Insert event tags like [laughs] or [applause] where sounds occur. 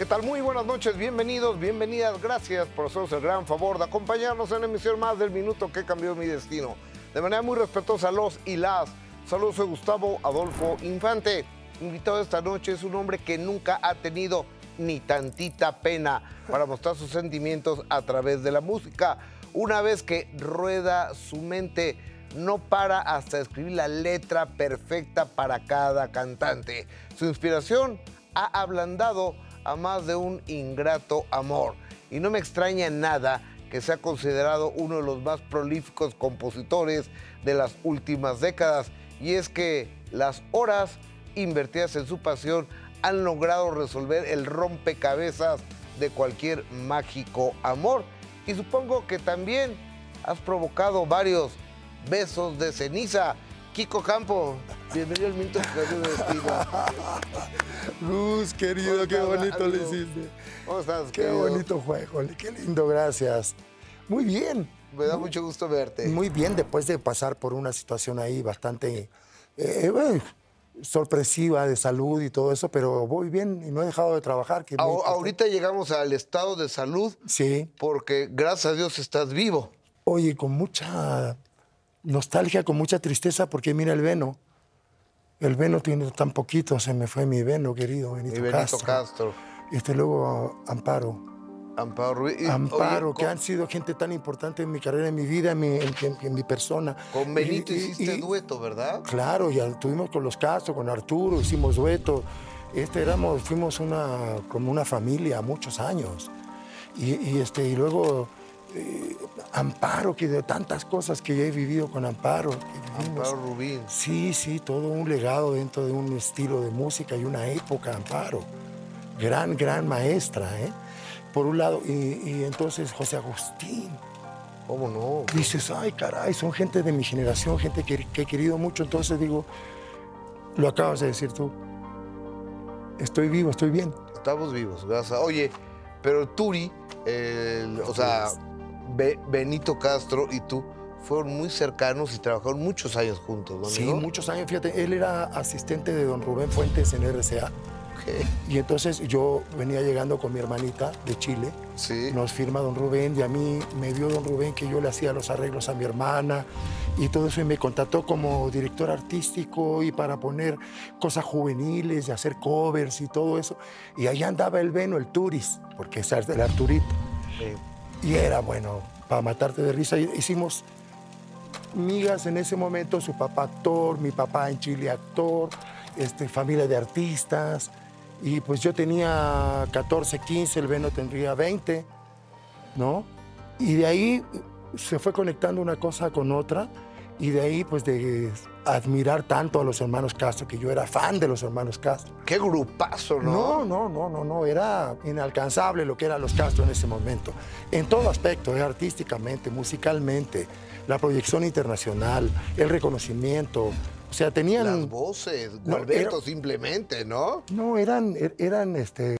¿Qué tal? Muy buenas noches, bienvenidos, bienvenidas. Gracias por hacernos el gran favor de acompañarnos en la emisión más del minuto que cambió mi destino. De manera muy respetuosa, los y las. Saludos, soy Gustavo Adolfo Infante. Invitado esta noche es un hombre que nunca ha tenido ni tantita pena para mostrar sus sentimientos a través de la música. Una vez que rueda su mente, no para hasta escribir la letra perfecta para cada cantante. Su inspiración ha ablandado a más de un ingrato amor. Y no me extraña nada que sea considerado uno de los más prolíficos compositores de las últimas décadas. Y es que las horas invertidas en su pasión han logrado resolver el rompecabezas de cualquier mágico amor. Y supongo que también has provocado varios besos de ceniza. Kiko Campo, bienvenido al Minuto mi destino. [laughs] Luz, querido, ¿Cómo qué bonito le amigo? hiciste. ¿Cómo estás? Qué querido? bonito juego, qué lindo, gracias. Muy bien, Me da mucho gusto verte. muy bien después de pasar por una situación ahí bastante eh, bueno, sorpresiva de salud y todo eso, pero voy bien y no he dejado de trabajar. Que ahorita llegamos al estado de salud Sí, porque gracias a Dios estás vivo. oye, con mucha nostalgia, con mucha tristeza, porque mira el Veno. El Veno tiene tan poquito, se me fue mi Veno, querido Benito, Y Benito Castro. Castro, Este luego Amparo. Amparo Ruiz. Y, Amparo, oye, que con- han sido gente tan importante en mi carrera, en mi vida, en mi, en- en- en mi persona. Con Benito Y- hiciste y- dueto, ¿verdad? Claro, ya tuvimos con los Castro, con Arturo, hicimos dueto. Este, éramos, fuimos una, como una familia muchos años. Y, y, este, y luego eh, Amparo, que de tantas cosas que ya he vivido con Amparo. Amparo Rubín. Sí, sí, todo un legado dentro de un estilo de música y una época, Amparo. Gran, gran maestra, ¿eh? Por un lado, y, y entonces José Agustín. ¿Cómo no? Dices, ay, caray, son gente de mi generación, gente que, que he querido mucho. Entonces digo, lo acabas de decir tú. Estoy vivo, estoy bien. Estamos vivos, gracias. Oye, pero Turi, el- o sea, Be- Benito Castro y tú fueron muy cercanos y trabajaron muchos años juntos, ¿no? Sí, muchos años, fíjate, él era asistente de don Rubén Fuentes en RCA. Ok. Y entonces yo venía llegando con mi hermanita de Chile. Sí. Nos firma don Rubén y a mí me vio don Rubén que yo le hacía los arreglos a mi hermana y todo eso y me contrató como director artístico y para poner cosas juveniles y hacer covers y todo eso. Y ahí andaba el Veno, el Turis, porque es el Arturito. Sí. Y era bueno, para matarte de risa. Hicimos migas en ese momento, su papá actor, mi papá en Chile actor, este, familia de artistas. Y pues yo tenía 14, 15, el Veno tendría 20, ¿no? Y de ahí se fue conectando una cosa con otra. Y de ahí, pues, de admirar tanto a los hermanos Castro, que yo era fan de los hermanos Castro. Qué grupazo, No, ¿no? no, no, no, no, era inalcanzable lo que eran los Castro en ese momento. En todo aspecto, eh, artísticamente, musicalmente, la proyección internacional, el reconocimiento. O sea, tenían... Las voces, No, Gualberto era- simplemente, ¿no? No, eran, er- eran este,